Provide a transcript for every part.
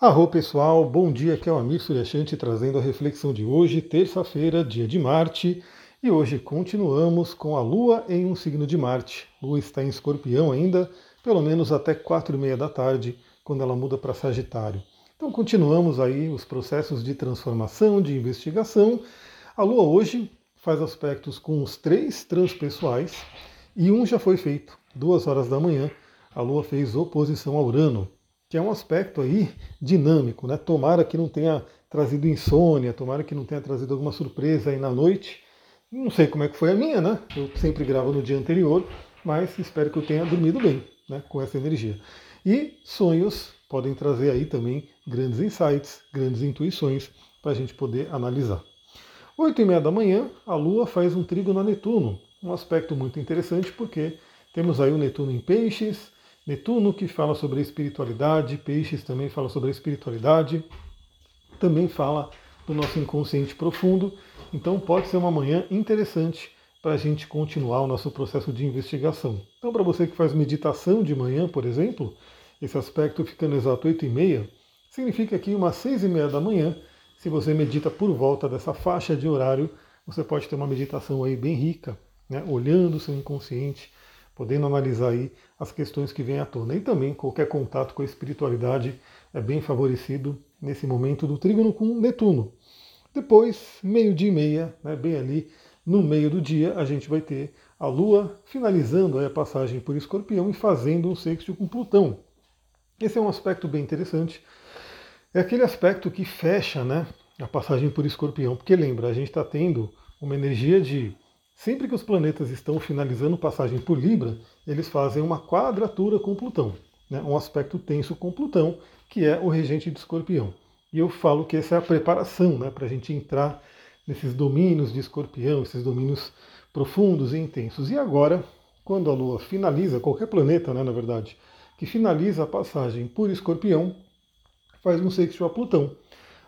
Arro pessoal, bom dia, aqui é o Amir Suryashanti trazendo a reflexão de hoje, terça-feira, dia de Marte, e hoje continuamos com a Lua em um signo de Marte. Lua está em escorpião ainda, pelo menos até quatro e meia da tarde, quando ela muda para Sagitário. Então continuamos aí os processos de transformação, de investigação. A Lua hoje faz aspectos com os três transpessoais, e um já foi feito, duas horas da manhã, a Lua fez oposição a Urano que é um aspecto aí dinâmico, né? Tomara que não tenha trazido insônia, tomara que não tenha trazido alguma surpresa aí na noite. Não sei como é que foi a minha, né? Eu sempre gravo no dia anterior, mas espero que eu tenha dormido bem, né? Com essa energia. E sonhos podem trazer aí também grandes insights, grandes intuições para a gente poder analisar. Oito e meia da manhã, a Lua faz um trigo na Netuno, um aspecto muito interessante porque temos aí o Netuno em peixes, Netuno que fala sobre espiritualidade, Peixes também fala sobre espiritualidade, também fala do nosso inconsciente profundo. Então pode ser uma manhã interessante para a gente continuar o nosso processo de investigação. Então, para você que faz meditação de manhã, por exemplo, esse aspecto ficando exato 8 e meia, significa que umas 6 e meia da manhã, se você medita por volta dessa faixa de horário, você pode ter uma meditação aí bem rica, né? olhando o seu inconsciente, podendo analisar aí as questões que vêm à tona. E também qualquer contato com a espiritualidade é bem favorecido nesse momento do trígono com Netuno. Depois, meio-dia e meia, né, bem ali no meio do dia, a gente vai ter a Lua finalizando a passagem por Escorpião e fazendo um sexto com Plutão. Esse é um aspecto bem interessante. É aquele aspecto que fecha né, a passagem por Escorpião, porque lembra, a gente está tendo uma energia de Sempre que os planetas estão finalizando passagem por Libra, eles fazem uma quadratura com Plutão, né? um aspecto tenso com Plutão, que é o regente de Escorpião. E eu falo que essa é a preparação né, para a gente entrar nesses domínios de Escorpião, esses domínios profundos e intensos. E agora, quando a Lua finaliza, qualquer planeta, né, na verdade, que finaliza a passagem por Escorpião, faz um sexto a Plutão.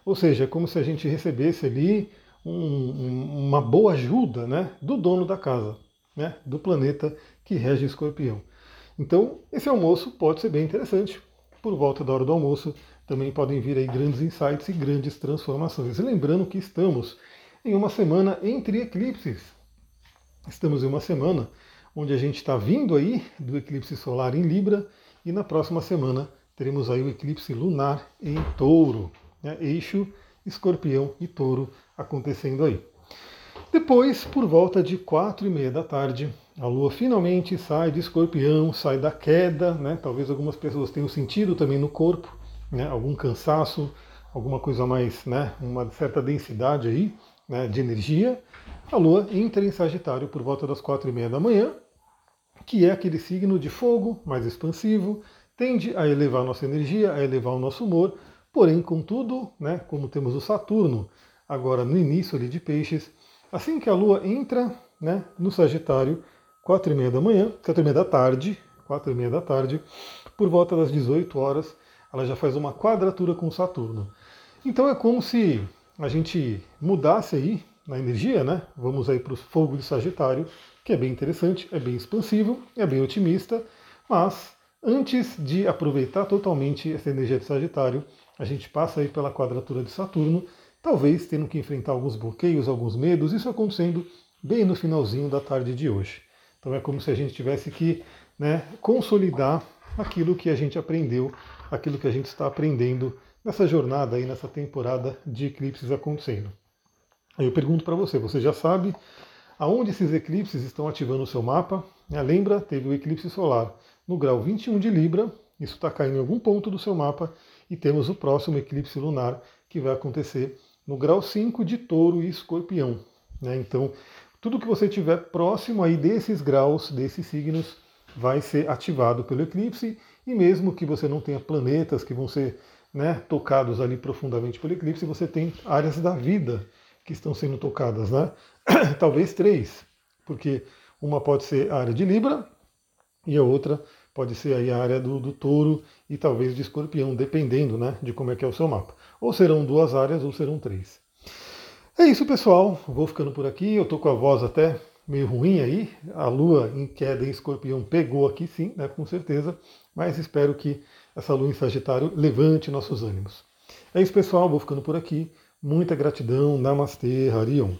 Ou seja, é como se a gente recebesse ali um, uma boa ajuda né, do dono da casa, né, do planeta que rege escorpião. Então, esse almoço pode ser bem interessante. Por volta da hora do almoço, também podem vir aí grandes insights e grandes transformações. E lembrando que estamos em uma semana entre eclipses. Estamos em uma semana onde a gente está vindo aí do eclipse solar em Libra e na próxima semana teremos aí o eclipse lunar em Touro, né, eixo Escorpião e Touro acontecendo aí. Depois, por volta de quatro e meia da tarde, a Lua finalmente sai de Escorpião, sai da queda, né? Talvez algumas pessoas tenham sentido também no corpo, né? Algum cansaço, alguma coisa mais, né? Uma certa densidade aí, né? De energia. A Lua entra em Sagitário por volta das quatro e meia da manhã, que é aquele signo de fogo, mais expansivo, tende a elevar a nossa energia, a elevar o nosso humor, Porém, contudo, né, como temos o Saturno agora no início ali de Peixes, assim que a Lua entra né, no Sagitário, quatro e meia da manhã, quatro e meia da tarde, quatro e meia da tarde, por volta das 18 horas, ela já faz uma quadratura com Saturno. Então é como se a gente mudasse aí na energia, né? Vamos aí para o fogo de Sagitário, que é bem interessante, é bem expansivo, é bem otimista, mas antes de aproveitar totalmente essa energia de Sagitário, a gente passa aí pela quadratura de Saturno, talvez tendo que enfrentar alguns bloqueios, alguns medos, isso acontecendo bem no finalzinho da tarde de hoje. Então é como se a gente tivesse que né, consolidar aquilo que a gente aprendeu, aquilo que a gente está aprendendo nessa jornada aí, nessa temporada de eclipses acontecendo. Eu pergunto para você, você já sabe aonde esses eclipses estão ativando o seu mapa? Lembra, teve o eclipse solar no grau 21 de Libra, isso está caindo em algum ponto do seu mapa, e temos o próximo eclipse lunar que vai acontecer no grau 5 de touro e escorpião. Né? Então, tudo que você tiver próximo aí desses graus, desses signos, vai ser ativado pelo eclipse, e mesmo que você não tenha planetas que vão ser né, tocados ali profundamente pelo eclipse, você tem áreas da vida que estão sendo tocadas, né? Talvez três, porque uma pode ser a área de Libra e a outra pode ser aí a área do, do touro e talvez de escorpião, dependendo né, de como é que é o seu mapa. Ou serão duas áreas ou serão três. É isso, pessoal. Vou ficando por aqui. Eu tô com a voz até meio ruim aí. A lua em queda em escorpião pegou aqui sim, né, com certeza. Mas espero que essa lua em Sagitário levante nossos ânimos. É isso, pessoal. Vou ficando por aqui. Muita gratidão. Namastê, Harion.